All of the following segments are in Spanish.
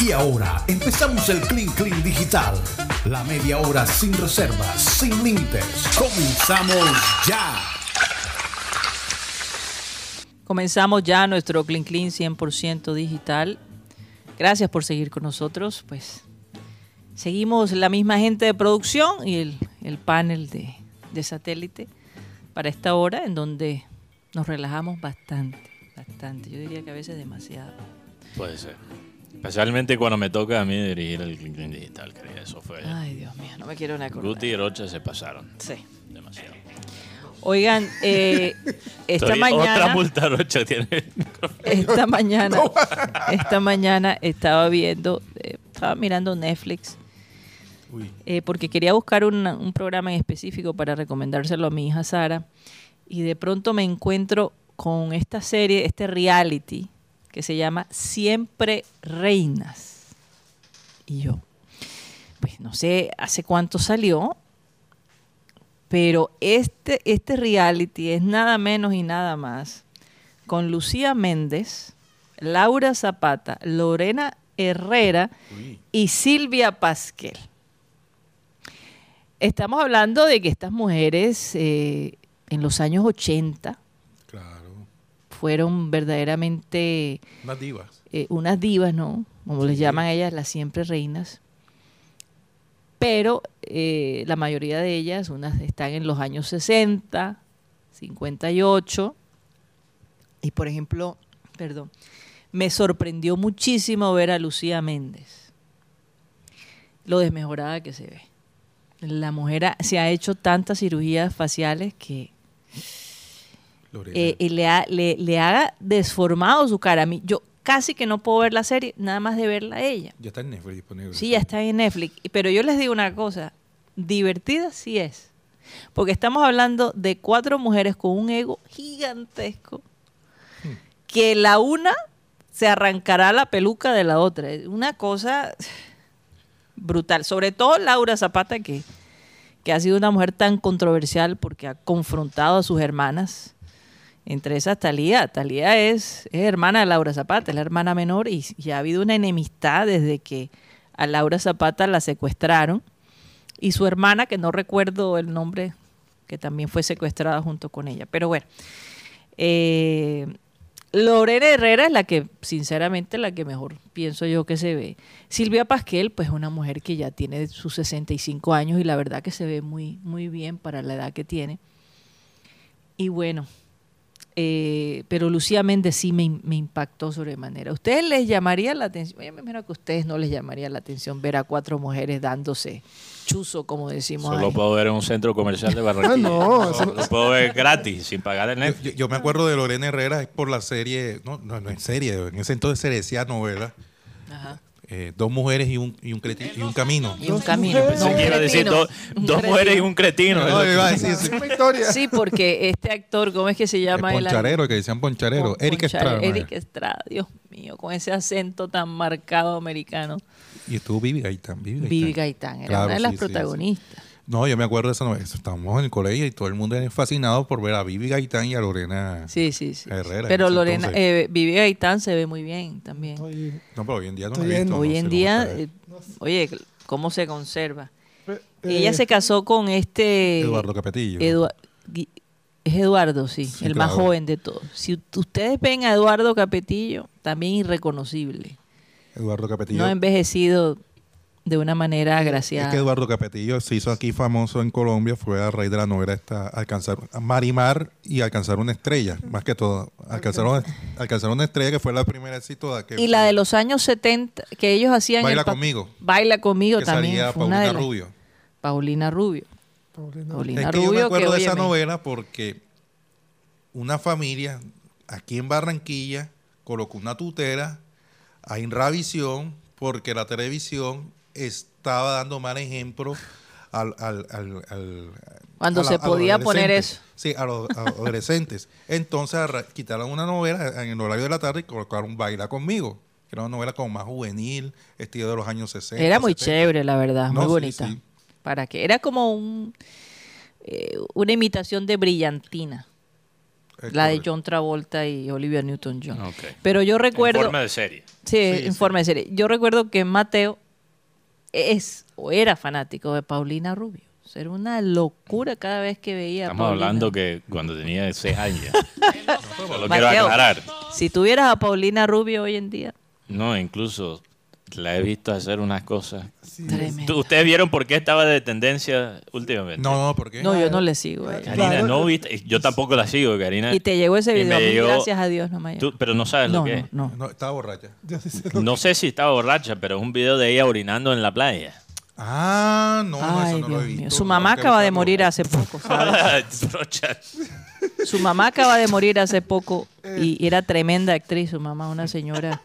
Y ahora empezamos el Clean Clean Digital. La media hora sin reservas, sin límites. Comenzamos ya. Comenzamos ya nuestro Clean Clean 100% digital. Gracias por seguir con nosotros. Pues seguimos la misma gente de producción y el, el panel de, de satélite para esta hora en donde nos relajamos bastante, bastante. Yo diría que a veces demasiado. Puede ser. Especialmente cuando me toca a mí dirigir el Clean Digital, querida. Eso fue. Ay, Dios mío, no me quiero ni acordar. Guti y Rocha se pasaron. Sí. Demasiado. Oigan, eh, esta mañana... Otra multa Rocha tiene. esta mañana, esta mañana estaba viendo, eh, estaba mirando Netflix, eh, porque quería buscar una- un programa en específico para recomendárselo a mi hija Sara, y de pronto me encuentro con esta serie, este reality, que se llama Siempre Reinas. Y yo, pues no sé hace cuánto salió, pero este, este reality es nada menos y nada más con Lucía Méndez, Laura Zapata, Lorena Herrera y Silvia Pasquel. Estamos hablando de que estas mujeres eh, en los años 80 Claro. Fueron verdaderamente Unas divas. eh, unas divas, ¿no? Como les llaman ellas, las siempre reinas. Pero eh, la mayoría de ellas, unas están en los años 60, 58. Y por ejemplo, perdón, me sorprendió muchísimo ver a Lucía Méndez. Lo desmejorada que se ve. La mujer ha- se ha hecho tantas cirugías faciales que. Eh, y le, ha, le, le ha desformado su cara. A mí, yo casi que no puedo ver la serie, nada más de verla a ella. ya está en Netflix disponible. Sí, ya está en Netflix. Pero yo les digo una cosa, divertida sí es. Porque estamos hablando de cuatro mujeres con un ego gigantesco, que la una se arrancará la peluca de la otra. Es una cosa brutal. Sobre todo Laura Zapata, que, que ha sido una mujer tan controversial porque ha confrontado a sus hermanas. Entre esas Talía. Talía es, es hermana de Laura Zapata, es la hermana menor y, y ha habido una enemistad desde que a Laura Zapata la secuestraron y su hermana, que no recuerdo el nombre, que también fue secuestrada junto con ella. Pero bueno, eh, Lorena Herrera es la que, sinceramente, la que mejor pienso yo que se ve. Silvia Pasquel, pues una mujer que ya tiene sus 65 años y la verdad que se ve muy, muy bien para la edad que tiene. Y bueno, eh, pero Lucía Méndez sí me, im- me impactó sobremanera. ¿Ustedes les llamaría la atención? Yo me imagino que a ustedes no les llamaría la atención ver a cuatro mujeres dándose chuzo, como decimos Solo ahí. puedo ver en un centro comercial de Barranquilla. Ah, no, eso- Lo puedo ver gratis, sin pagar el Netflix. yo- yo me acuerdo de Lorena Herrera es por la serie, no, no, no en serie, en ese entonces se decía novela, Ajá. Eh, dos mujeres y un, y un, creti- y un camino. Y un camino. no, un iba a decir cretino, dos, mujeres y un cretino. No, iba a decir, Es sí. una historia. Sí, porque este actor, ¿cómo es que se El llama? el poncharero, que decían poncharero, Pon- Eric Estrada. Eric Estrada, Dios mío, con ese acento tan marcado americano. Y estuvo Vivi Gaitán. Vivi Gaitán. Vivi Gaitán era Claro, una de las sí, sí, sí. No, yo me acuerdo de esa novela. Estábamos en el colegio y todo el mundo era fascinado por ver a Vivi Gaitán y a Lorena. Sí, sí, sí. Herrera, Pero Lorena, eh, Vivi Gaitán se ve muy bien también. Oye, No, pero hoy en día no la he visto, no Hoy en día, eh, oye, cómo se conserva. eh, Ella se casó con este... Eduardo Capetillo. Es Eduardo, sí, Sí, el más joven de todos. Si ustedes ven a Eduardo Capetillo, también irreconocible. Eduardo Capetillo. No ha envejecido de una manera Es agraciada. que Eduardo Capetillo se hizo aquí famoso en Colombia, fue a raíz de la novela esta, alcanzar Marimar y alcanzar una estrella, más que todo. Alcanzar una, alcanzar una estrella que fue la primera éxito de aquel. Y la de los años 70, que ellos hacían... Baila el conmigo. Baila conmigo que también. salía fue una de Paulina las- Rubio. Paulina Rubio. Paulina. Paulina Es que yo me Rubio, acuerdo de esa óyeme, novela porque una familia aquí en Barranquilla colocó una tutela a Inravisión porque la televisión estaba dando mal ejemplo al, al- al- al- Cuando a la- se podía poner eso. Sí, a los, adolescentes. Entonces quitaron una novela en el horario de la tarde y colocaron Baila conmigo, que era una novela como más juvenil, estilo de los años 60. Era muy 70. chévere, la verdad, No, muy sí, bonita. sí. ¿Para qué? Era como un, eh, una imitación de Brillantina. Es La de. John Travolta y Olivia Newton-John. Pero yo recuerdo... forma de serie. Sí, en forma de serie. Yo recuerdo que Mateo es o era fanático de Paulina Rubio. O sea, Era una locura cada vez que veía a Estamos Paulina. hablando que cuando tenía seis años. Solo quiero Mateo, aclarar. Si tuvieras a Paulina Rubio hoy en día, No, incluso la he visto hacer unas cosas. ¿Tú- ¿Ustedes vieron por qué estaba de tendencia últimamente? No, no, ¿por qué? No, yo no le sigo a ella. Karina, Claro. no viste. Yo tampoco la sigo, Karina. Y te llegó ese Y video. me a mí, llegó- Gracias a Dios no me llegó. Tú- pero no sabes no, lo que es. no, no. No, estaba borracha. Sí No sé si estaba borracha, pero es un video de ella orinando en la playa. Ah, no, no, Ay, eso no lo Dios he visto. mío. Su mamá acaba de morir hace poco, ¿sabes? Su mamá acaba de morir hace poco y era tremenda actriz, su mamá, una señora.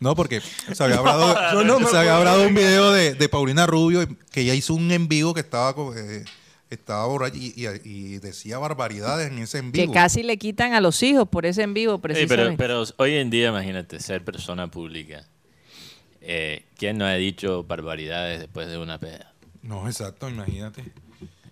No, porque se había hablado, no se había un video de, de Paulina Rubio que ella hizo un en vivo que estaba eh, estaba borracha y, y- y decía barbaridades en ese en Que vivo. casi le quitan a los hijos por ese en vivo, Sí, precisamente. pero, pero hoy en día, imagínate, ser persona pública. Eh, ¿Quién no ha dicho barbaridades después de una peda? No, exacto, imagínate.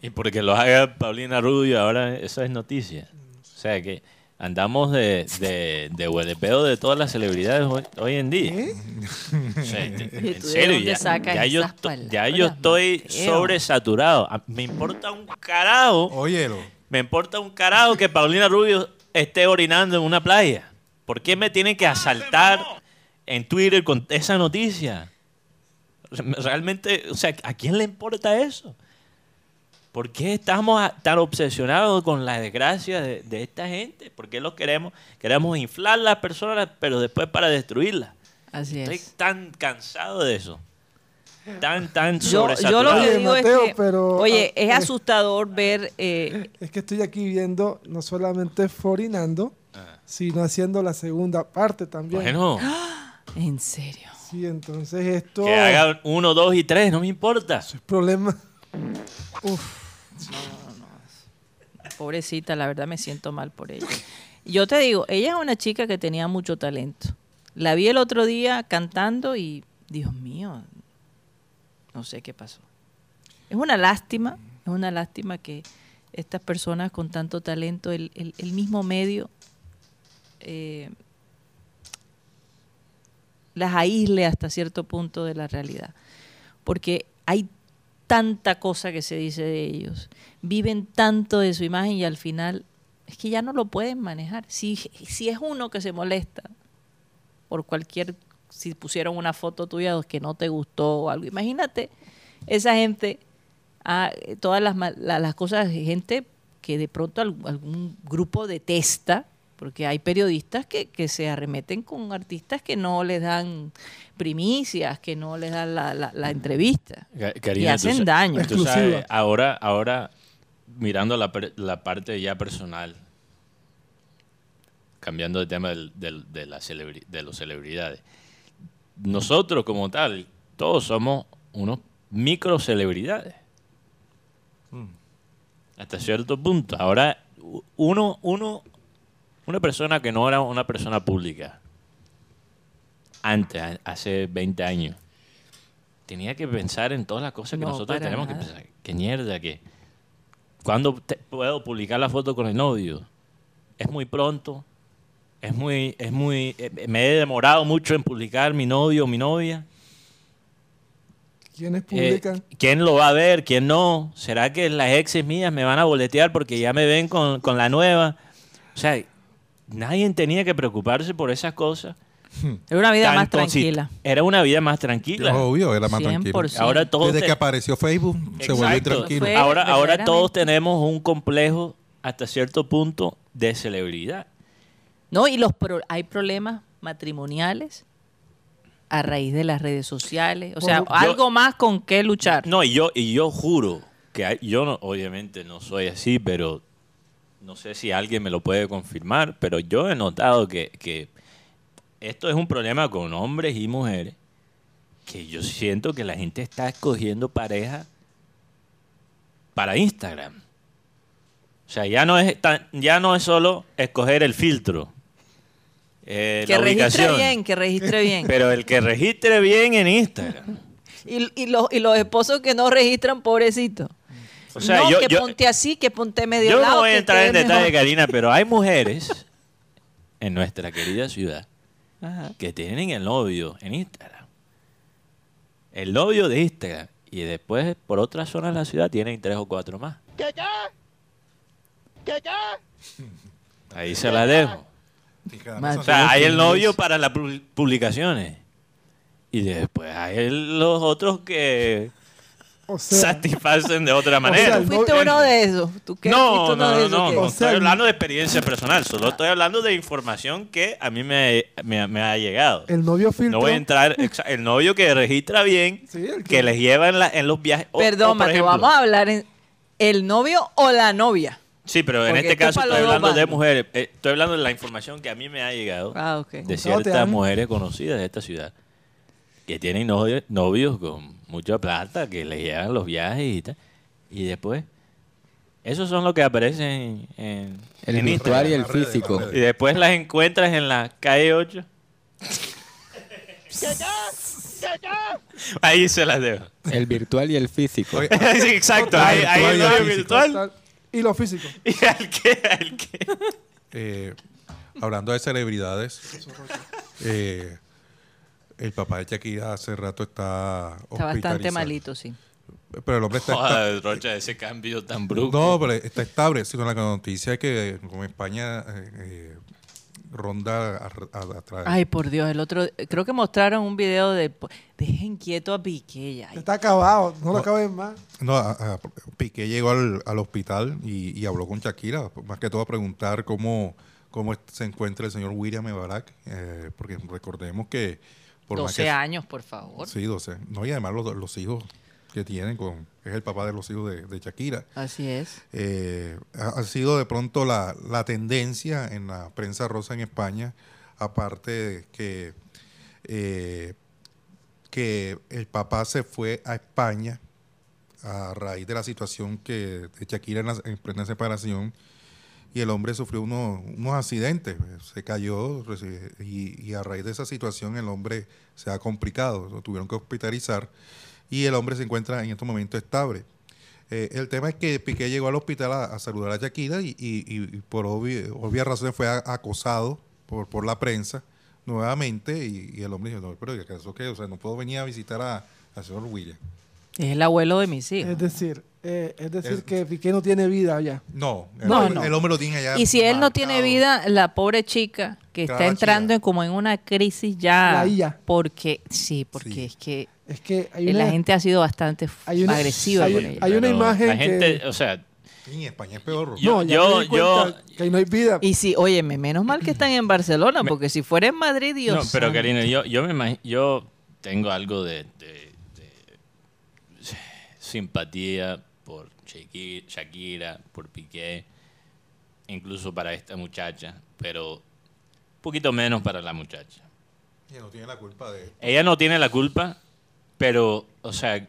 Y porque lo haga Paulina Rubio, ahora eso es noticia. O sea que andamos de, de, de huelepeo de todas las celebridades hoy, hoy en día. O sea, en- ¿Y en tú de serio, ya, ya yo, ya yo estoy sobresaturado. A- Me importa un carajo. Óyelo. Me importa un carajo que Paulina Rubio esté orinando en una playa. ¿Por qué me tienen que asaltar en Twitter con esa noticia? Realmente, o sea, ¿a quién le importa eso? ¿Por qué estamos tan obsesionados con la desgracia de, de esta gente? ¿Por qué lo queremos? Queremos inflar las personas, pero después para destruirlas. Así Estoy es. tan cansado de eso. Tan, tan Yo, yo lo que Oye, digo Mateo, es que, pero- oye, es eh, asustador ver, eh, Es que estoy aquí viendo no solamente forinando, Ah. sino haciendo la segunda parte también. Bueno, en serio. Sí, entonces esto que haga uno, dos y tres, no me importa. es problema. Uf, Pobrecita, la verdad me siento mal por ella. Yo te digo, ella es una chica que tenía mucho talento. La vi el otro día cantando y, Dios mío, no sé qué pasó. Es una lástima, es una lástima que estas personas con tanto talento, el mismo medio, eh, las aísle hasta cierto punto de la realidad. Porque hay tanta cosa que se dice de ellos, viven tanto de su imagen y al final es que ya no lo pueden manejar. Si, si es uno que se molesta por cualquier, si pusieron una foto tuya que no te gustó o algo, imagínate esa gente, ah, todas las, mal- la- las cosas gente que de pronto al- algún grupo detesta, porque hay periodistas que, que se arremeten con artistas que no les dan primicias, que no les dan la, la- la entrevista. Y tú hacen daño. tú sabes, ahora, ahora, mirando la, la parte ya personal, cambiando de tema del- del- de, la celebri- de los celebridades, nosotros como tal, todos somos unos micro celebridades. Hasta cierto punto. Ahora, uno, uno, una persona que no era una persona pública, antes, hace 20 años, tenía que pensar en todas las cosas que No, nosotros tenemos nada. que pensar. ¿Qué mierda? que ¿Cuándo te- puedo publicar la foto con el novio? Es muy pronto. Es muy, es muy, eh, me he demorado mucho en publicar mi novio o mi novia. ¿quiénes Eh, publican? ¿Quién lo va a ver? ¿Quién no? ¿Será que las exes mías me van a boletear porque ya me ven con, con la nueva? O sea, nadie tenía que preocuparse por esas cosas. Era una vida Tan más tranquila. Era una vida más Es tranquila. obvio, era más 100%. tranquilo. Ahora todos, Desde te- que apareció Facebook, se volvió tranquilo. Fue- ahora, ahora todos tenemos un complejo hasta cierto punto de celebridad. No, y los pro- hay problemas matrimoniales a raíz de las redes sociales. O sea, algo más con qué luchar. No, y yo, y yo juro que hay- yo no, obviamente no soy así, pero no sé si alguien me lo puede confirmar, pero yo he notado que, que esto es un problema con hombres y mujeres, que yo siento que la gente está escogiendo pareja para Instagram. O sea, ya no es tan- ya no es solo escoger el filtro, eh, que la registre bien, que registre bien. pero el que registre bien en Instagram. y, y los, y los esposos que no registran, pobrecitos. O sea, no, yo, que yo- ponte así, que ponte medio yo lado. no voy a entrar en detalle, mejor. Karina, pero hay mujeres en nuestra querida ciudad Ajá. que tienen el novio en Instagram. El novio de Instagram. Y después, por otras zonas de la ciudad, tienen tres o cuatro más. Ahí se la dejo. O sea, hay el novio para las pu- publicaciones. Y después hay el- los otros que O sea, satisfacen de otra sea, manera. el ¿Tú fuiste no- uno de esos? ¿Tú qué? No, ¿Fuiste uno no, de no, esos no, O estoy sea, hablando de experiencia personal, solo estoy hablando de información que a mí me, me- me ha llegado. el novio filtro. No voy a entrar, el novio que registra bien, Sí, el que les lleva en, la- en los viajes. o- o, Perdón, Mateo, ejemplo- vamos a hablar en el novio o la novia. Sí, pero en este caso estoy hablando de mujeres, eh, estoy hablando de la información que a mí me ha llegado Ah, de ciertas mujeres conocidas de esta ciudad que tienen novio- novios con mucha plata, que les llevan los viajes y tal. Y después, esos son los que aparecen en, El en virtual y el físico. Y después las encuentras en la calle 8. Ahí se las dejo. El virtual y el físico. Sí, exacto, ahí, ahí el Virtual y lo físico. ¿Y al qué? ¿Al qué? eh, hablando de celebridades, eh, el papá de Shakira hace rato está Está bastante malito, sí. Pero el hombre está, Joder, Rocha, ese cambio tan brusco. no, pero está estable. Sino la noticia es que como España eh, eh, ronda a, a- a traer- Ay, por Dios, el otro, creo que mostraron un video de, dejen quieto a Piqué ya. Está acabado. No lo acabes más. No, a- a- Piqué llegó al, al hospital y, y habló con Shakira, más que todo a preguntar cómo, cómo se encuentra el señor William Mebarak, eh, porque recordemos que... Por más 12 que- años, por favor. Sí, 12. No, y además los, los hijos que tienen, con, es el papá de los hijos de, de Shakira. Así es. Eh, ha, ha sido de pronto la, la tendencia en la prensa rosa en España, aparte de que, eh, que el papá se fue a España a raíz de la situación que de Shakira en la, en plena separación y el hombre sufrió unos, unos accidentes, se cayó y, y a raíz de esa situación el hombre se ha complicado, lo tuvieron que hospitalizar y el hombre se encuentra en estos momentos estable. Eh, el tema es que Piqué llegó al hospital a, a saludar a Shakira y, y- y- y por obvi- obvias razones fue a- acosado por, por la prensa nuevamente y, y el hombre dijo, no, pero ¿y ¿acaso qué? O sea, no puedo venir a visitar a- al señor William. Es el abuelo de mis hijos. Es decir, eh, es decir Es- que Piqué no tiene vida ya. No, el, No, hombre, no. el hombre lo tiene allá. Y si él no tiene vida, la pobre chica que está entrando en como en una crisis ya. La. Porque, sí, porque Sí. es que Es que hay una, la gente ha sido bastante f- hay una- agresiva hay- con ella. hay una imagen La que- gente, o sea, en España es peor. Yo- no, ya me di yo- que ahí no hay vida. Y si, óyeme, menos mal que están en Barcelona, porque si fuera en Madrid, Dios. no, pero. Karina, yo, yo me yo tengo algo de, de- de simpatía por Shaki- Shakira, por Piqué, incluso para esta muchacha, pero un poquito menos para la muchacha. Y no tiene la culpa de Ella no tiene la culpa, pero, o sea,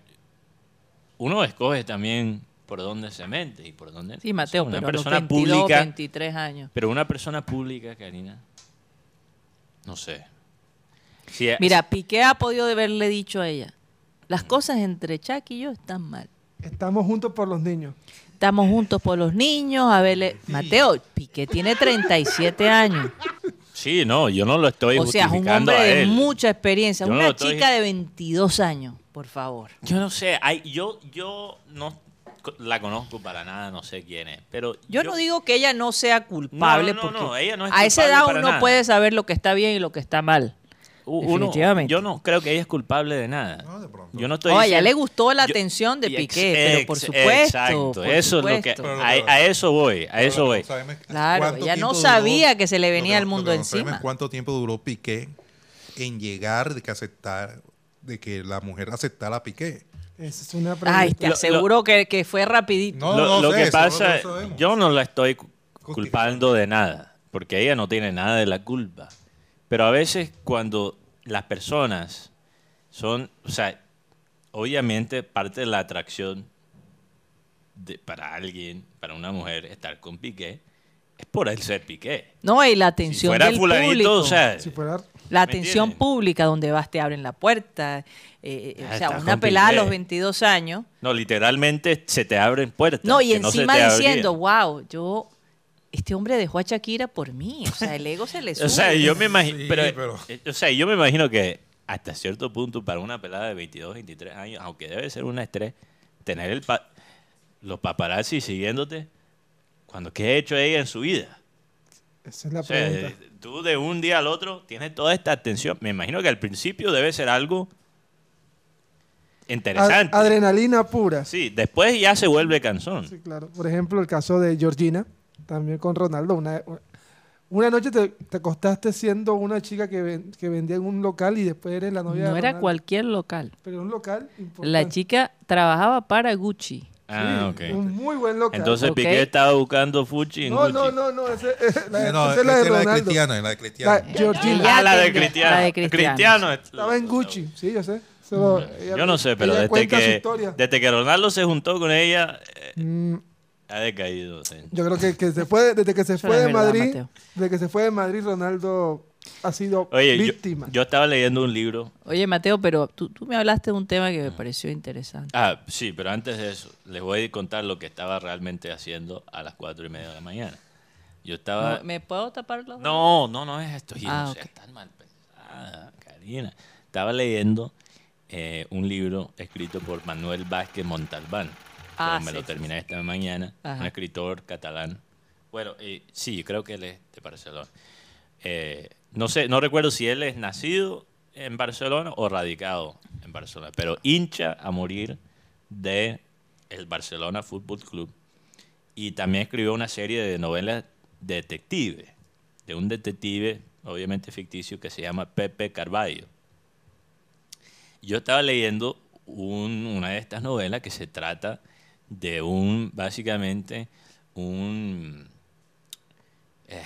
uno escoge también por dónde se mete y por dónde. Sí, Mateo, una pero persona 22, pública, 23 años. pero una persona pública, Karina, no sé. Si- Mira, Piqué ha podido haberle dicho a ella, las cosas entre Chuck y yo están mal. Estamos juntos por los niños. Estamos juntos por los niños, a verle... Mateo, Piqué tiene 37 años. Sí, no, yo no lo estoy O sea, un justificando hombre de mucha experiencia. Yo no Una estoy- chica de 22 años, por favor. Yo no sé, hay, yo, yo no la conozco para nada, no sé quién es, pero Yo, no digo que ella no sea culpable, No, no, porque no, ella no es a esa culpable edad uno nada. puede saber lo que está bien y lo que está mal. Uno- yo no creo que ella es culpable de nada. No, de pronto. Yo no estoy Oh, a ella le gustó la yo- atención de ex- Piqué, pero por supuesto. Exacto, por eso es lo que. A, a eso voy, a eso voy. Claro, ella no sabía que se le venía el mundo no encima. ¿Cuánto tiempo duró Piqué en llegar de que aceptar, de que la mujer aceptara a Piqué? Esa es una pregunta. Ay, te Lo- aseguro que, que fue rapidito. No, lo no lo sé, que pasa, yo no la estoy cu- culpando de nada, porque ella no tiene nada de la culpa. Pero a veces cuando las personas son, o sea, obviamente parte de la atracción de- para alguien, para una mujer, estar con Piqué, es por el ser Piqué. No, y la Si atención fuera del fulanito, público. o sea, Si fuera La ¿Me atención pública, donde vas, te abren la puerta. eh, eh, Ah, o sea, una pelada a los 22 años. no, literalmente se te abren puertas. No, y no encima diciendo, wow, yo, este hombre dejó a Shakira por mí. O sea, el ego se le sube. O sea, yo me imagino, Sí, pero, pero- eh, o sea, yo me imagino que hasta cierto punto para una pelada de 22, 23 años, aunque debe ser una estrés, tener el pa- los paparazzi siguiéndote, cuando qué ha hecho ella en su vida. Esa es la O sea, pregunta. eh, tú de un día al otro tienes toda esta atención. Me imagino que al principio debe ser algo interesante. Ad- adrenalina pura. Sí, después ya se vuelve cansón. Sí, claro. Por ejemplo, el caso de Georgina, también con Ronaldo. Una, una noche te, te acostaste siendo una chica que, ven- que vendía en un local y después eres la novia de no era Ronaldo. cualquier local. Pero un local importante. La chica trabajaba para Gucci. Ah, Sí, ok. Un muy buen local. Entonces Ok. Piqué estaba buscando Fuchi en no, Gucci. no, no, no, ese, la, Eh, no, esa es la de la de Ronaldo. Cristiano, la de Cristiano. La Georgina. Ah, la de Cristiano. la de Cristiano. Estaba en Gucci, sí, yo sé. Solo ella- Yo no sé, pero desde que, desde que Ronaldo se juntó con ella, eh, Mm, ha decaído. sí. yo creo que, que se fue, desde que se fue no de verdad, Madrid, Mateo. desde que se fue de Madrid, Ronaldo ha sido Oye, víctima. yo estaba leyendo un libro. Oye, Mateo, pero tú, tú me hablaste de un tema que me pareció interesante. Ah, sí, pero antes de eso, les voy a contar lo que estaba realmente haciendo a las cuatro y media de la mañana. Yo estaba... ¿Me puedo tapar los? No, no, no es esto. Ah, no sé, ok. tan mal pensada, Karina. Estaba leyendo eh, un libro escrito por Manuel Vázquez Montalbán. Ah, pero me sí, lo terminé esta mañana. Ajá. Un escritor catalán. Bueno, eh, sí, creo que él es de Barcelona. Eh, no sé, no recuerdo si él es nacido en Barcelona o radicado en Barcelona, pero hincha a morir de el Barcelona Fútbol Club y también escribió una serie de novelas detective, de un detective, obviamente ficticio, que se llama Pepe Carballo. Yo estaba leyendo un- una de estas novelas que se trata de un, básicamente, un, eh,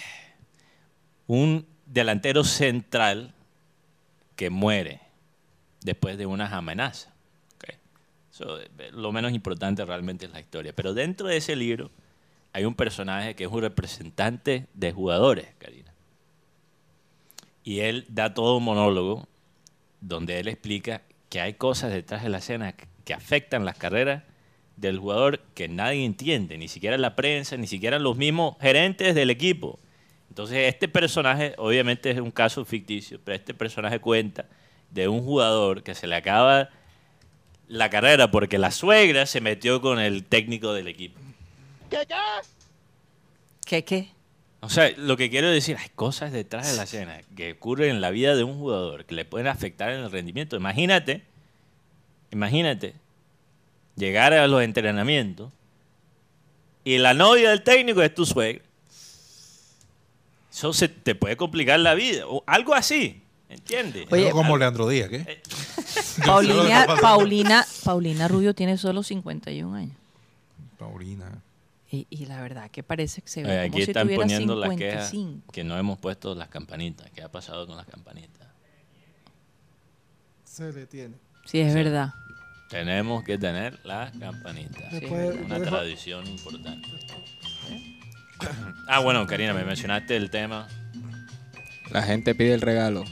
un delantero central que muere después de unas amenazas. So, lo menos importante realmente es la historia. Pero dentro de ese libro hay un personaje que es un representante de jugadores, Karina. Y él da todo un monólogo donde él explica que hay cosas detrás de la escena que afectan las carreras del jugador que nadie entiende, ni siquiera la prensa, ni siquiera los mismos gerentes del equipo. Entonces este personaje, obviamente es un caso ficticio, pero este personaje cuenta de un jugador que se le acaba la carrera porque la suegra se metió con el técnico del equipo. ¿Qué, qué? O sea, lo que quiero decir, hay cosas detrás de la escena que ocurren en la vida de un jugador que le pueden afectar en el rendimiento. Imagínate, imagínate, llegar a los entrenamientos y la novia del técnico es tu suegra. Eso se te puede complicar la vida. O algo así, ¿entiendes? Oye, como Leandro Díaz, ¿qué? Eh, Paulina, Paulina, Paulina Rubio tiene solo 51 años. Paulina. Y, y la verdad que parece que se ve Eh, como aquí si están tuviera poniendo las quejas 55. que no hemos puesto las campanitas. ¿Qué ha pasado con las campanitas? Se le tiene. Sí, es verdad. Tenemos que tener las campanitas. Después- Una después- tradición importante. Ah, bueno, Karina, me mencionaste el tema, La gente pide el regalo.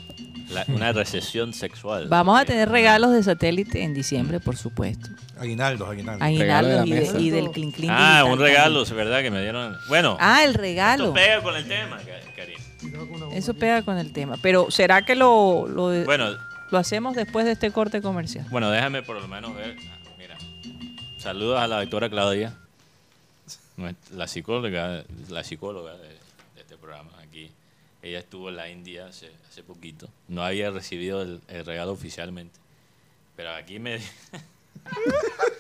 la- una recesión sexual. Vamos a tener regalos de satélite en diciembre, por supuesto. Aguinaldos, aguinaldos. Aguinaldos y, de- y del Clean Clean Ah, un regalo, es verdad que me dieron. Bueno, Ah, el regalo. pega con el tema, Ka- Karina. Eso pega con el tema. Pero ¿será que lo, lo, Bueno, lo hacemos después de este corte comercial? bueno, déjame por lo menos ver. Mira, saludos a la doctora Claudia, la psicóloga, la psicóloga de, de este programa aquí. Ella estuvo en la India hace, hace poquito. No había recibido el, el regalo oficialmente. Pero aquí me...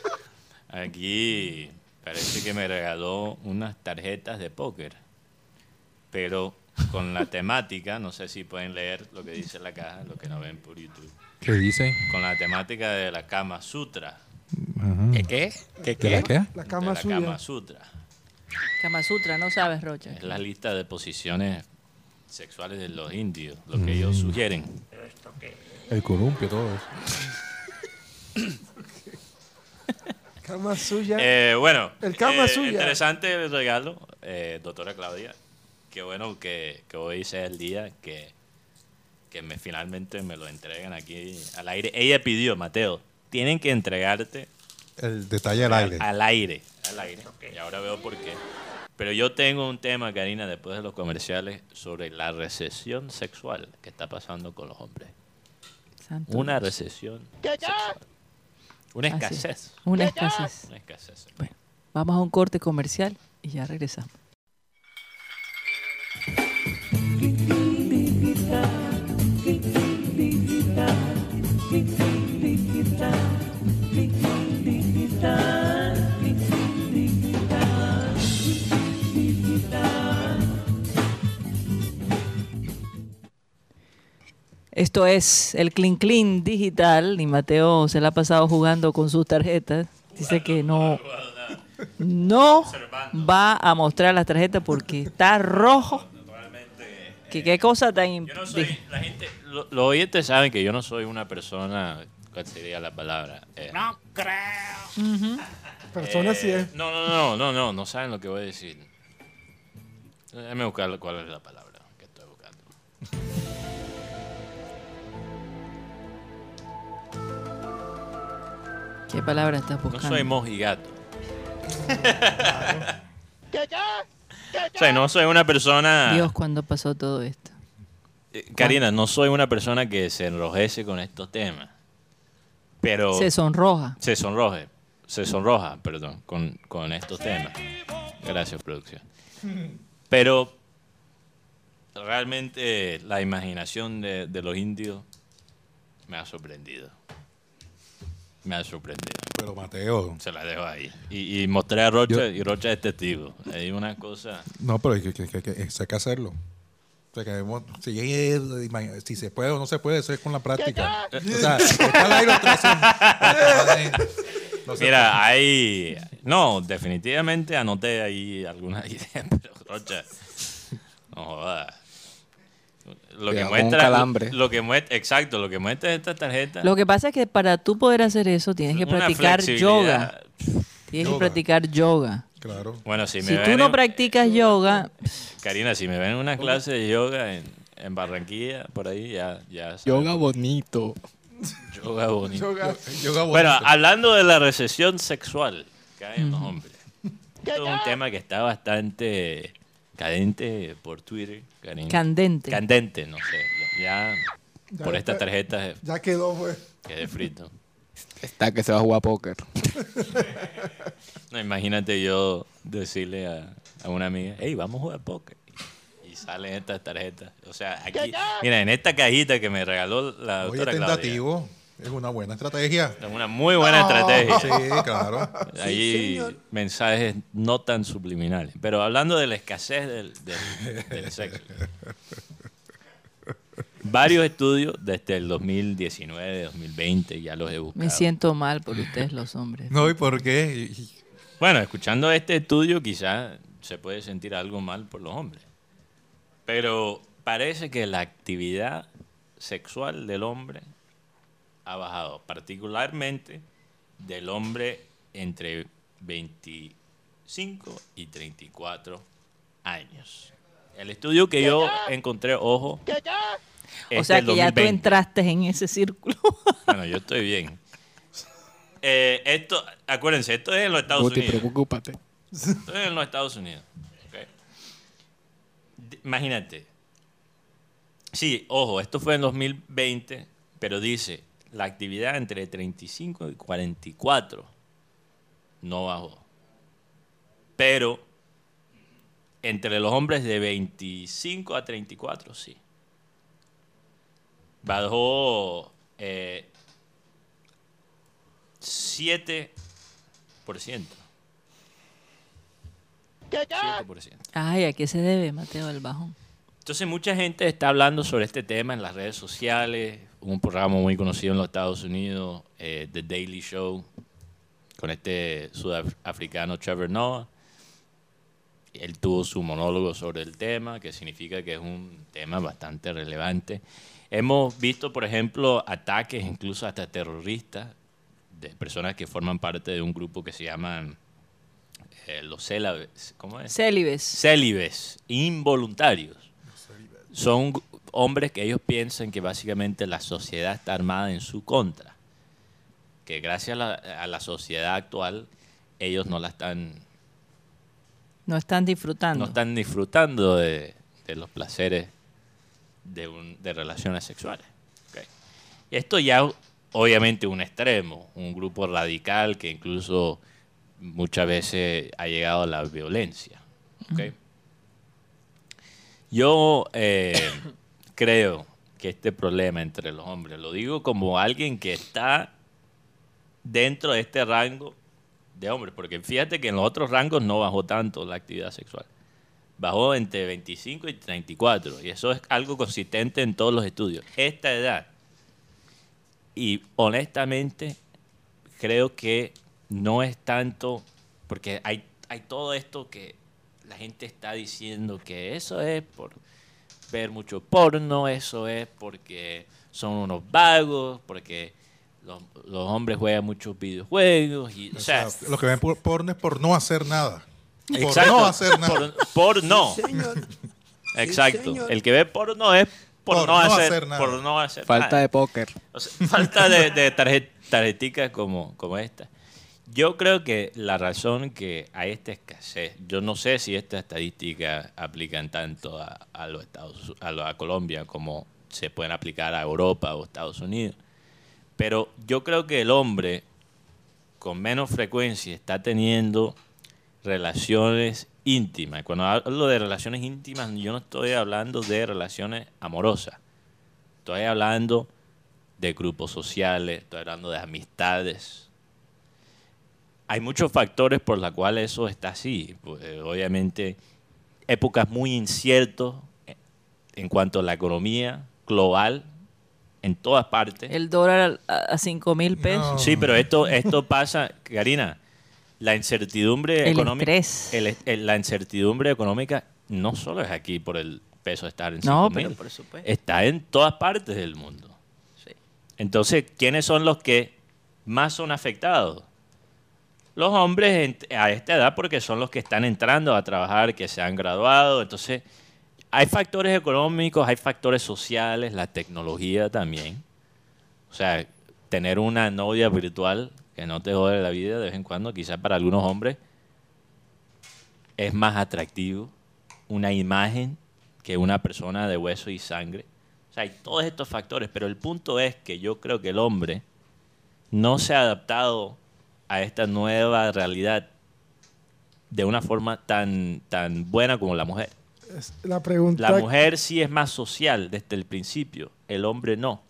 aquí parece que me regaló unas tarjetas de póker. Pero con la temática, no sé si pueden leer lo que dice la caja, lo que no ven por YouTube. ¿Qué dice? Con la temática de la Kama Sutra. ¿Qué qué? ¿Qué ¿Qué la qué? La de la suya. Kama Sutra. Kama Sutra, no sabes, Rocha. Es la lista de posiciones sexuales de los indios, lo que ellos sugieren. El columpio, todo eso. Cama suya. Eh, bueno, El Kama eh, Sutra. interesante el regalo, eh, doctora Claudia. Qué bueno que, que hoy sea el día que, que me finalmente me lo entregan aquí al aire. Ella pidió, Mateo, tienen que entregarte El detalle al aire. al aire. Al aire. Y ahora veo por qué. Pero yo tengo un tema, Karina, después de los comerciales, sobre la recesión sexual que está pasando con los hombres. Santo Una Dios. recesión sexual. Una es. escasez. Una escasez. Una escasez. Bueno, vamos a un corte comercial y ya regresamos. Esto es el Clean Clean digital y Mateo se la ha pasado jugando con sus tarjetas. Dice que no, no va a mostrar las tarjetas porque está rojo. Que qué cosa tan... Yo no soy, la gente, lo- los oyentes saben que yo no soy una persona, ¿cuál sería la palabra? Eh, Persona sí eh, es. No, no, no, no, no, no saben lo que voy a decir. Déjame buscar cuál es la palabra que estoy buscando. ¿Qué palabra estás No buscando? soy mojigato. o sea, no soy una persona... Dios, ¿cuándo pasó todo esto? Eh, Karina, no soy una persona que se enrojece con estos temas. Pero... Se sonroja. se sonroje, se sonroja, perdón, con, con estos temas. Gracias, producción. Pero realmente la imaginación de, de los indios me ha sorprendido. Me ha sorprendido. Pero Mateo, Se la dejo ahí. Y, y mostré a Rocha y Rocha es testigo. Hay una cosa. no, pero hay que, que- que- que- eso hay que hacerlo. O sea, que debemos- si, es- imag- si se puede o no se puede, eso es con la práctica. O sea, está. No Mira, hay. No, definitivamente anoté ahí algunas ideas, pero Rocha. No jodas. Lo que muestra. calambre. Lo que muestra, exacto, lo que muestra esta tarjeta. Lo que pasa es que para tú poder hacer eso tienes que practicar yoga. Tienes que practicar yoga. Claro. Bueno, si me Si ven tú no en- practicas yoga, Karina, si me ven en una clase de yoga en, en Barranquilla, por ahí ya. ya saben. Yoga bonito. Yoga bonito. Yoga. Yoga Bueno, bonito. hablando de la recesión sexual que hay en los hombres. Esto es un tema que está bastante cadente por Twitter. Karina. candente. Candente, no sé. Ya Ya por está. esta tarjeta Ya quedó, pues. quedé frito. Está que se va a jugar póker. No, imagínate yo decirle a, a una amiga, hey, vamos a jugar póker. Y salen estas tarjetas. O sea, aquí, mira, en esta cajita que me regaló la Oye, doctora Claudia. tentativo. Es una buena estrategia. Es una muy buena estrategia. Sí, claro. Hay mensajes no tan subliminales. Pero hablando de la escasez del, del- del sexo. Varios estudios desde el 2019, 2020, ya los he buscado. Me siento mal por ustedes los hombres. No, ¿y por qué? Bueno, escuchando este estudio quizás se puede sentir algo mal por los hombres. Pero parece que la actividad sexual del hombre ha bajado, particularmente del hombre entre 25 y 34 años. El estudio que yo encontré, ojo, es o sea que ya tú 2020. entraste en ese círculo. Bueno, yo estoy bien. Eh, esto, acuérdense, esto es en los Estados Guti, Unidos. preocúpate. Esto es en los Estados Unidos. Imagínate. Sí, ojo, esto fue en 2020, pero dice, la actividad entre 35 y 44 no bajó. Pero entre los hombres de 25 a 34 sí. Bajó eh, 7%. 7%. Ay, ¿a qué se debe, Mateo, el bajón? Entonces mucha gente está hablando sobre este tema en las redes sociales. Un programa muy conocido en los Estados Unidos, eh, The Daily Show, con este sudafricano Trevor Noah. Él tuvo su monólogo sobre el tema, que significa que es un tema bastante relevante. Hemos visto, por ejemplo, ataques incluso hasta terroristas de personas que forman parte de un grupo que se llama eh, los célibes, ¿cómo es? Célibes. Célibes, involuntarios. Son hombres que ellos piensan que básicamente la sociedad está armada en su contra. Que gracias a la, a la sociedad actual, ellos no la están, No están disfrutando. no están disfrutando de, de los placeres de, un- de relaciones sexuales. Esto ya, obviamente, un extremo, un grupo radical que incluso muchas veces ha llegado a la violencia. ¿ok? Yo eh, creo que este problema entre los hombres, lo digo como alguien que está dentro de este rango de hombres, porque fíjate que en los otros rangos no bajó tanto la actividad sexual. Bajó entre 25 y 34, y eso es algo consistente en todos los estudios. Esta edad, y honestamente, creo que no es tanto, porque hay, hay todo esto que la gente está diciendo que eso es por ver mucho porno, eso es porque son unos vagos, porque los, los hombres juegan muchos videojuegos, y, o O sea, sea, lo que ven por porno es por no hacer nada. Por no hacer nada. por, por no, exacto, el que ve porno es por, Por no, no hacer, hacer nada. por no hacer Falta nada. de póker. O sea, falta de, de tarjet- tarjeticas como, como esta. Yo creo que la razón que hay esta escasez, yo no sé si estas estadísticas aplican tanto a, a los Estados, a, lo- a Colombia como se pueden aplicar a Europa o Estados Unidos, pero yo creo que el hombre con menos frecuencia está teniendo relaciones íntimas. Cuando hablo de relaciones íntimas, yo no estoy hablando de relaciones amorosas. Estoy hablando de grupos sociales, estoy hablando de amistades. Hay muchos factores por los cuales eso está así. Pues, eh, obviamente, épocas muy inciertas eh, en cuanto a la economía global en todas partes. El dólar a, a 5 mil pesos. No. Sí, pero esto, esto pasa, Karina, la incertidumbre El económica, estrés. el- el- la incertidumbre económica no solo es aquí por el peso de estar en No, 5.000, pero por supuesto. está en todas partes del mundo. Sí. Entonces, ¿quiénes son los que más son afectados? Los hombres en- a esta edad porque son los que están entrando a trabajar, que se han graduado. Entonces, hay factores económicos, hay factores sociales, la tecnología también. O sea, tener una novia virtual que no te jode la vida de vez en cuando, quizás para algunos hombres es más atractivo una imagen que una persona de hueso y sangre. O sea, hay todos estos factores, pero el punto es que yo creo que el hombre no se ha adaptado a esta nueva realidad de una forma tan, tan buena como la mujer. La pregunta. La mujer sí es más social desde el principio, el hombre no.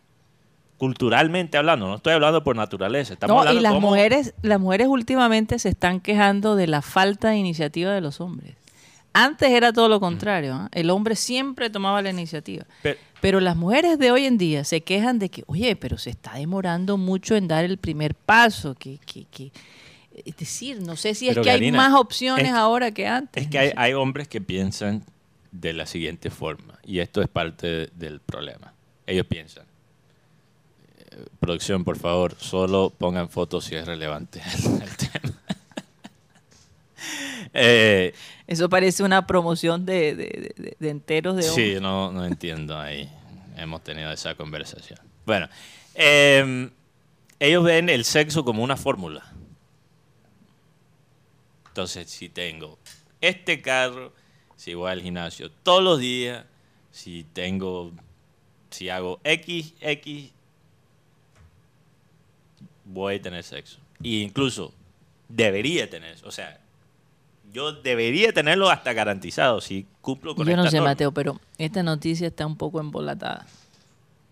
Culturalmente hablando, no estoy hablando por naturaleza. Estamos No, hablando y las cómo- mujeres, las mujeres últimamente se están quejando de la falta de iniciativa de los hombres. Antes era todo lo contrario, ¿ah? el hombre siempre tomaba la iniciativa. Pero- Pero las mujeres de hoy en día se quejan de que, oye, pero se está demorando mucho en dar el primer paso, que, que, que- es decir, no sé si es que hay más opciones es- ahora que antes. Es que no hay, hombres que piensan de la siguiente forma, y esto es parte de- del problema. Ellos piensan, producción, por favor, solo pongan fotos si es relevante el tema. Eh, Eso parece una promoción de, de- de- de enteros de hombres. sí, no, no entiendo ahí. Hemos tenido esa conversación. Bueno, eh, ellos ven el sexo como una fórmula. Entonces, si tengo este carro, si voy al gimnasio todos los días, si tengo, si hago X, X, voy a tener sexo. Y incluso debería tener, o sea, yo debería tenerlo hasta garantizado si cumplo con Yo no sé, norma, Mateo, pero esta noticia está un poco embolatada.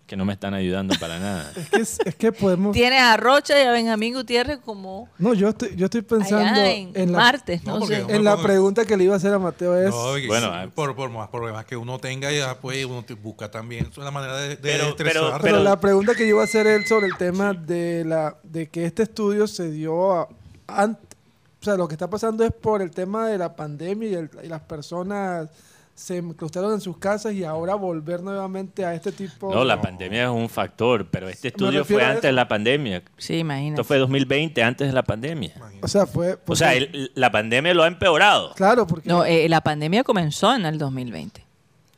Que no me están ayudando para nada. Es que, es, es que podemos. Tienes a Rocha y a Benjamín Gutiérrez como No, yo estoy, yo estoy pensando allá en, en la, Marte, No, sé. en la pregunta que le iba a hacer a Mateo es. No, Bueno, sí, ah. por, por más problemas que uno tenga, ya pues uno te busca también. Es una manera de, de Pero- estresarse. pero- Pero la pregunta que yo iba a hacer es sobre el tema de la de que este estudio se dio a, o sea, lo que está pasando es por el tema de la pandemia y, el- y las personas se enclaustraron en sus casas y ahora volver nuevamente a este tipo No, la pandemia es un factor, pero este estudio fue antes de la pandemia. Sí, imagínate. Esto fue 2020, antes de la pandemia. O sea, fue... O sea, el- la pandemia lo ha empeorado. Claro, porque... No, eh, la pandemia comenzó en el 2020.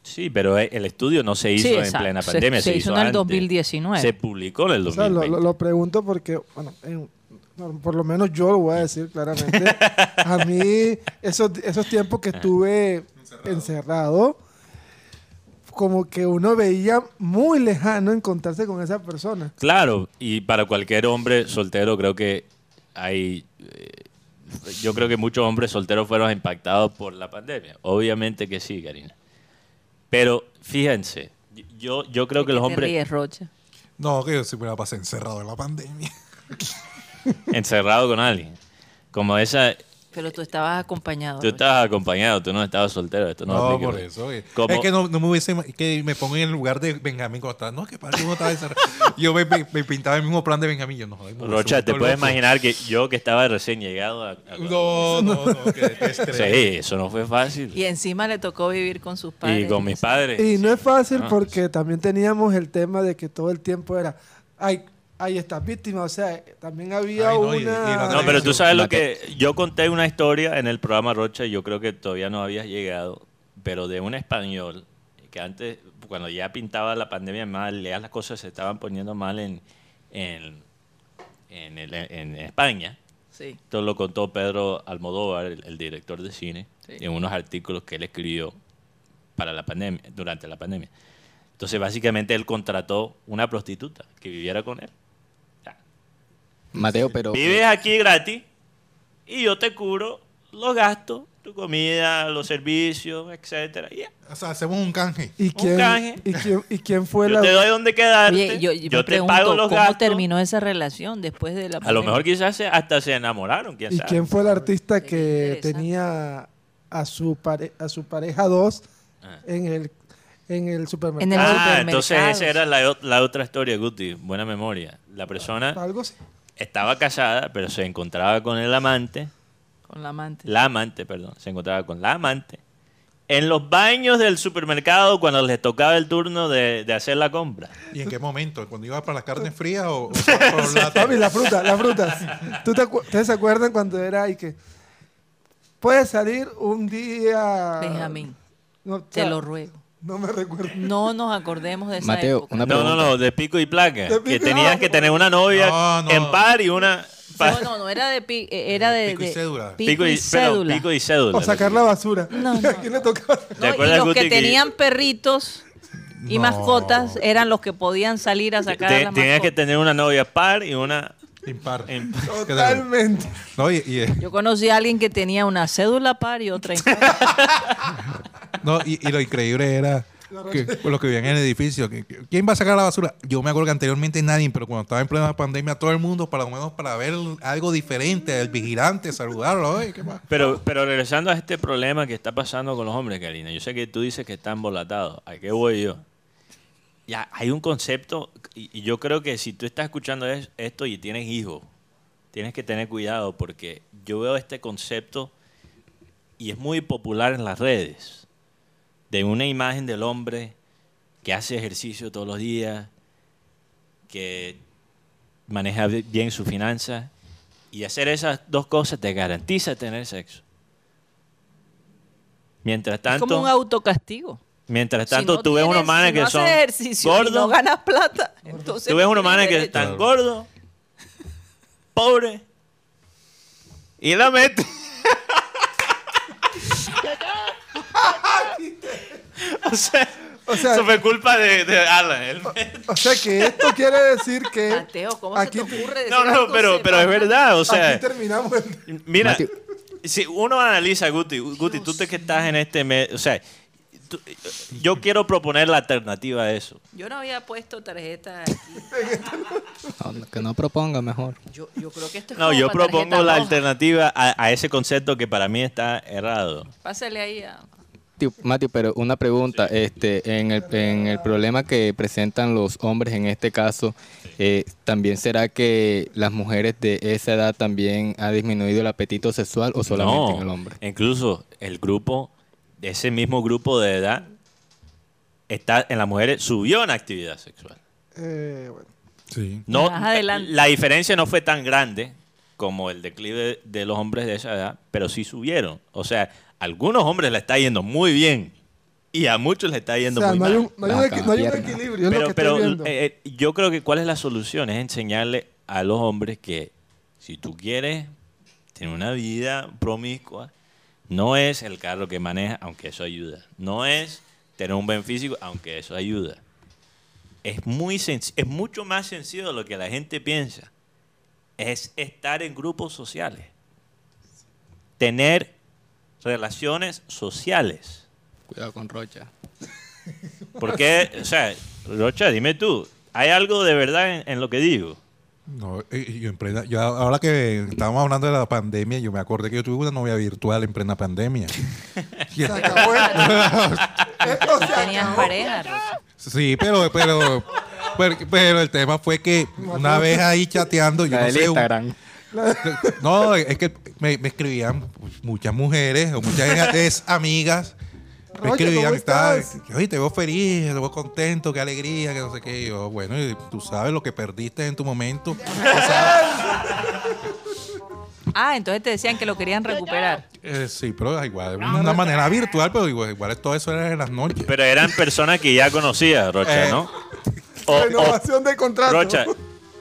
Sí, pero e- el estudio no se hizo Sí, en plena pandemia, se se, hizo en el antes. 2019. Se publicó en el O sea, lo, 2020. lo- lo pregunto porque, bueno, en- no, por lo menos yo lo voy a decir claramente. a mí, esos, esos tiempos que estuve encerrado. como que uno veía muy lejano encontrarse con esa persona. Claro, y para cualquier hombre soltero creo que hay... eh, yo creo que muchos hombres solteros fueron impactados por la pandemia. Obviamente que sí, Karina. Pero fíjense, yo, yo creo que los ¿Te hombres ríes, Rocha? No, que yo siempre la pasé encerrado en la pandemia. encerrados con alguien, como esa... Pero tú estabas acompañado. Tú estabas acompañado, tú no estabas soltero. Esto no, No, aplica. por eso. Es que no, no me hubiese... Que me pongo en el lugar de Benjamín cuando estaba... No, que para uno estaba. Yo me, me- me pintaba el mismo plan de Benjamín. Yo no, Rocha, ¿te puedes loco. imaginar que yo que estaba recién llegado a... a- No, no, no. Que detestré. Sí, eso no fue fácil. Y encima le tocó vivir con sus padres. Y con mis padres. Y no es fácil Ah. porque también teníamos el tema de que todo el tiempo era, ay, hay estas víctimas, o sea, también había Ay, no, y- y una... la No, pero tú sabes lo que... Yo conté una historia en el programa Rocha, y yo creo que todavía no habías llegado, pero de un español que antes, cuando ya pintaba la pandemia mal, ya las cosas se estaban poniendo mal en, en, en, el- en España. Sí. Esto lo contó Pedro Almodóvar, el, el director de cine, Sí. en unos artículos que él escribió para la pandemia, durante la pandemia. Entonces, básicamente, él contrató una prostituta que viviera con él. Mateo, pero... Vives aquí gratis y yo te cubro los gastos, tu comida, los servicios, etcétera. y ya. O sea, hacemos un canje. ¿Y quién, canje. y quién, y quién fue Yo la... te doy donde quedarte. Oye, yo, te pregunto, pago los ¿cómo gastos. terminó esa relación después de la A lo mejor quizás se- hasta se enamoraron, quién ¿Y sabe. quién fue el artista Qué que tenía a su, pare- a su pareja 2 Ah. en el, en el supermercado? En el Ah, entonces esa era la, la otra historia, Guti. Buena memoria. La persona Algo así. Estaba casada, pero se encontraba con el amante, Con la amante. la amante, perdón, se encontraba con la amante en los baños del supermercado cuando les tocaba el turno de, de hacer la compra. ¿Y en qué momento? ¿Cuando iba para las carnes frías o, o para los latas? Papi, la fruta, las frutas. ¿Tú te acu- ¿Ustedes se acuerdan cuando era y que puede salir un día... Benjamín, No, o te sea, lo ruego. No me recuerdo. No nos acordemos de esa Mateo, época. una No, no, no, de pico y placa. De Que pico- tenías no, que tener una novia No, no. en par y una... No, no, no era de pi- eh, era de, Pico y de- cédula. Pico, y, cédula. pico y cédula. O sacar la basura. No, no. ¿A quién le tocaba? ¿Te No, y los que que- tenían perritos y No. mascotas eran los que podían salir a sacar a Te- la Tenías que tener una novia par y una... Impar. en- Totalmente. No, y, y, eh, Yo conocí a alguien que tenía una cédula par y otra impar. no, y- y lo increíble era que los que vivían en el edificio, que- que- ¿quién va a sacar la basura? Yo me acuerdo que anteriormente nadie, pero cuando estaba en plena pandemia, todo el mundo, para lo menos para ver algo diferente, el vigilante, saludarlo, oye, ¿qué más? Pero, pero regresando a este problema que está pasando con los hombres, Karina, yo sé que tú dices que están embolatados. ¿A qué voy yo? Ya, hay un concepto, y, y yo creo que si tú estás escuchando es- esto y tienes hijos, tienes que tener cuidado porque yo veo este concepto y es muy popular en las redes, de una imagen del hombre que hace ejercicio todos los días, que maneja bi- bien su finanza y hacer esas dos cosas te garantiza tener sexo. Mientras Es tanto, como un autocastigo. mientras Si tanto no tú ves unos manes si que no son gordos, no ganas plata. Entonces tú ves no unos manes que están gordos, pobres, y la meten. o sea, O sea- eso fue culpa de, de Alan. él me- O sea que esto quiere decir que Mateo, ¿cómo Aquí- se te ocurre decir No, no, pero, pero es verdad, o sea, aquí terminamos. el- mira, Mati- si uno analiza, Guti, Guti, tú te que estás en este mes, o sea, tú- yo quiero proponer la alternativa a eso. Yo no había puesto tarjeta aquí. No, que no proponga mejor. Yo, yo creo que esto es No, como yo propongo la roja. alternativa a, a ese concepto que para mí está errado. Pásale ahí a... Mati, pero una pregunta, este, en el, en el problema que presentan los hombres en este caso, eh, ¿también será que las mujeres de esa edad también ha disminuido el apetito sexual o solamente en el hombre? Incluso el grupo ese mismo grupo de edad está en las mujeres subió en actividad sexual. Eh, bueno. Sí. No, Más adelante. La diferencia no fue tan grande como el declive de los hombres de esa edad, pero sí subieron. O sea, a algunos hombres le está yendo muy bien y a muchos le está O yendo sea, muy no hay mal. un, no hay un no hay un equilibrio, es lo pero que pero estoy viendo. eh, eh, yo creo que cuál es la solución es enseñarle a los hombres que si tú quieres tener una vida promiscua, no es el carro que maneja, aunque eso ayuda. No es tener un buen físico, aunque eso ayuda. Es, muy es mucho más sencillo de lo que la gente piensa. Es estar en grupos sociales. Tener relaciones sociales. Cuidado con Rocha. Porque, o sea, Rocha, dime tú, ¿hay algo de verdad en, en lo que digo? No, eh, yo en plena- yo ahora que estábamos hablando de la pandemia, yo me acordé que yo tuve una novia virtual en plena pandemia. Se acabó esto. Esto se Tenías acabó. pareja, Rocha. sí, pero, pero, pero, pero el tema fue que una vez ahí chateando, yo La no sé, un- Instagram. no, es que me, me escribían muchas mujeres o muchas ex amigas. Me escribían, oye, te veo feliz, te veo contento, qué alegría, que no sé qué. Y yo, bueno, y tú sabes lo que perdiste en tu momento. Ah, entonces te decían que lo querían recuperar. Eh, sí, pero igual, una manera virtual, pero igual, igual todo eso era en las noches. Pero eran personas que ya conocías, Rocha, Eh. ¿no? O, o- Renovación de contrato. Rocha,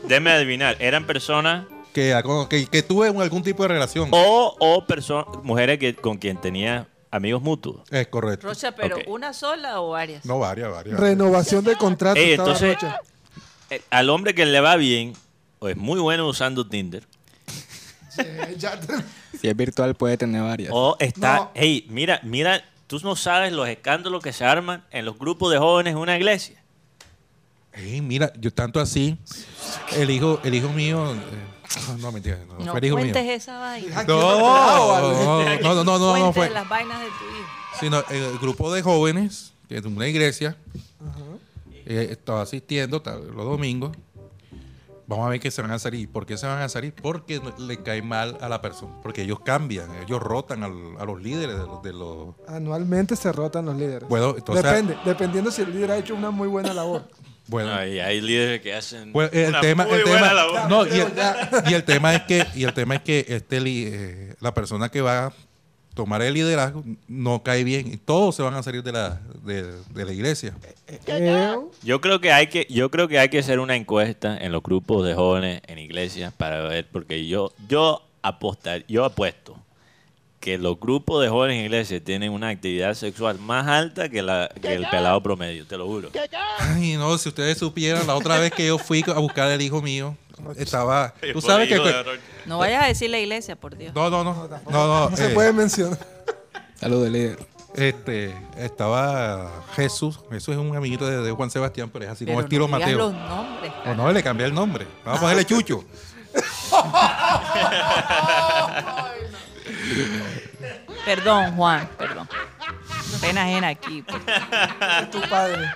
déme adivinar, eran personas Que, que, que tuve un- algún tipo de relación. o, o perso- mujeres que, con quien tenía amigos mutuos. Es correcto. Rocha, pero. ¿una sola o varias? No, varias, varias. Renovación de contrato. Ey, entonces, Rocha. eh, al hombre que le va bien, o es muy bueno usando Tinder, Si es virtual puede tener varias. o está, No. hey, mira, mira, tú no sabes los escándalos que se arman en los grupos de jóvenes en una iglesia. Mira, yo tanto así, el hijo, el hijo mío, eh, no, mentira, no, No fue hijo mío. cuentes esa vaina. Aquí No, no no, no, no, no, no Cuentes fue. las vainas de tu hijo. Sino el grupo de jóvenes, que de una iglesia, eh, estaba asistiendo los domingos. Vamos a ver que se van a salir. ¿Por qué se van a salir? Porque no- le cae mal a la persona. Porque ellos cambian, ellos rotan al- a los líderes de los, de los- Anualmente se rotan los líderes. Bueno, entonces- Depende, dependiendo si el líder ha hecho una muy buena labor. Bueno, Ay, hay líderes que hacen el una tema, muy el buena tema, labor. no, y el, y el tema es que, y el tema es que este, eh, la persona que va a tomar el liderazgo no cae bien y todos se van a salir de la, de, de la iglesia. Yo creo que hay que, yo creo que hay que hacer una encuesta en los grupos de jóvenes en iglesias para ver, porque yo, yo apostar, yo apuesto que los grupos de jóvenes en iglesias tienen una actividad sexual más alta que, la, que el pelado promedio, te lo juro. Ay, no, si ustedes supieran, la otra vez que yo fui a buscar al hijo mío, estaba, tú sabes que, de. No vayas a decir la iglesia, por Dios. no, no, no, no, no, no se eh, puede mencionar. Saludos, líder. este, estaba Jesús, Jesús es un amiguito de, de Juan Sebastián, pero es así Pero como estilo no digas Mateo. los nombres. O no, le cambié el nombre, vamos a ponerle Chucho. Perdón, Juan, perdón. Pena ajena aquí. pues. Es tu padre.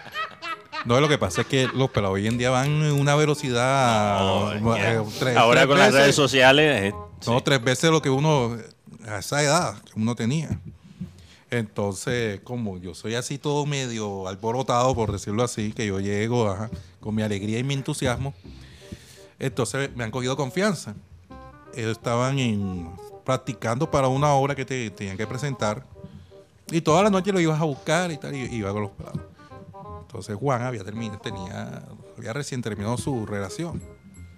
No, lo que pasa es que los pelados hoy en día van en una velocidad. Eh, tres- Ahora tres con las redes sociales, eh, No, sí. tres veces lo que uno, a esa edad que uno tenía. Entonces, como yo soy así todo medio alborotado, por decirlo así, que yo llego ajá, con mi alegría y mi entusiasmo, entonces me han cogido confianza. Ellos estaban en- practicando para una obra que te, tenían que presentar y toda la noche lo ibas a buscar y tal, y iba con los pelados. Entonces Juan había terminado, tenía, había recién terminado su relación.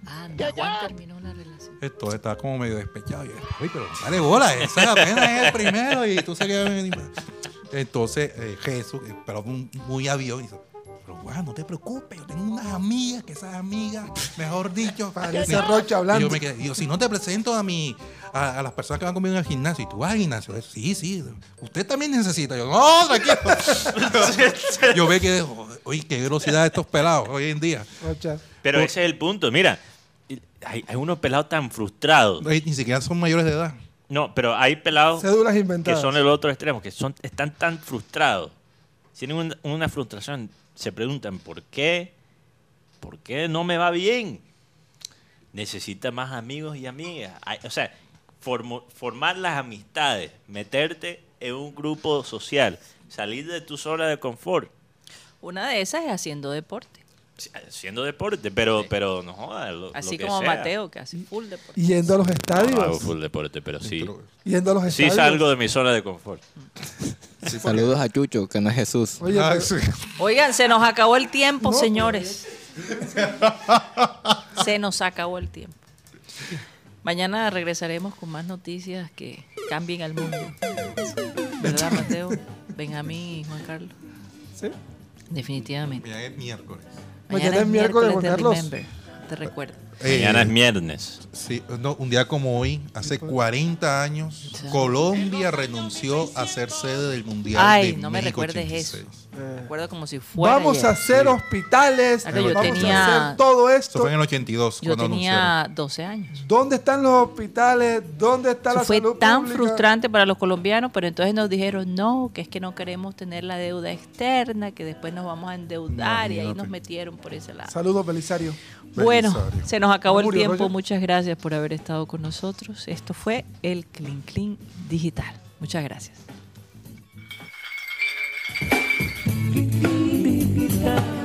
Anda, Juan terminó una relación. Entonces estaba como medio despechado. Y yo, Uy, pero dale bola, ese apenas es el primero y tú seguías. Entonces eh, Jesús, eh, pero un- muy avión, y dice, Juan, no te preocupes, yo tengo unas amigas, que esas amigas, mejor dicho, Parece Rocha hablando. Y yo me quedé, y yo, si no te presento a mi, a, a las personas que van conmigo al gimnasio, y tú vas al gimnasio, Eh, sí, sí, usted también necesita. Yo, no, tranquilo. yo ve que, oye, qué velocidad de estos pelados hoy en día. Rocha. Pero Por- ese es el punto. Mira, hay, hay unos pelados tan frustrados. Ni siquiera son mayores de edad. No, pero hay pelados Cédulas que son el otro extremo, que son, están tan frustrados. Tienen un- una frustración. Se preguntan, ¿por qué? ¿Por qué no me va bien? Necesita más amigos y amigas. O sea, formar las amistades, meterte en un grupo social, salir de tu zona de confort, Una de esas es haciendo deporte. Si- haciendo deporte, pero, pero no jodas. lo- lo Así que como sea. Mateo, que hace full deporte. Yendo a los No estadios. hago full deporte, pero sí. Yendo a los Sí estadios. salgo de mi zona de confort. sí, Saludos a Chucho, que no es Jesús. Oye, Ah, pero- sí. Oigan, se nos acabó el tiempo, No, señores. Se nos acabó el tiempo. Mañana regresaremos con más noticias que cambien al mundo. ¿Verdad, Mateo? Benjamín y Juan Carlos. ¿sí? Definitivamente. Mañana es miércoles. Mañana es miércoles, Juan Carlos. Remember. Te recuerdo. Eh, Mañana es viernes. Sí, no, un día como hoy, hace 40 años, Colombia renunció a ser sede del Mundial Ay, de no me México recuerdes 86. eso. Eh, Recuerdo como si fuera. vamos ayer. a hacer hospitales. Vamos tenía- a hacer todo Eso esto. fue en el 82 Yo cuando tenía 12 años. ¿Dónde están los hospitales? ¿Dónde está Eso la fue salud tan pública? frustrante para los colombianos, pero entonces nos dijeron, no, que es que no queremos tener la deuda externa, que después nos vamos a endeudar y ahí nos metieron por ese lado. Saludos, Belisario. Bueno, Belisario. se nos acabó el tiempo. Roger. Muchas gracias por haber estado con nosotros. Esto fue el Clean Clean Digital. Muchas gracias. down.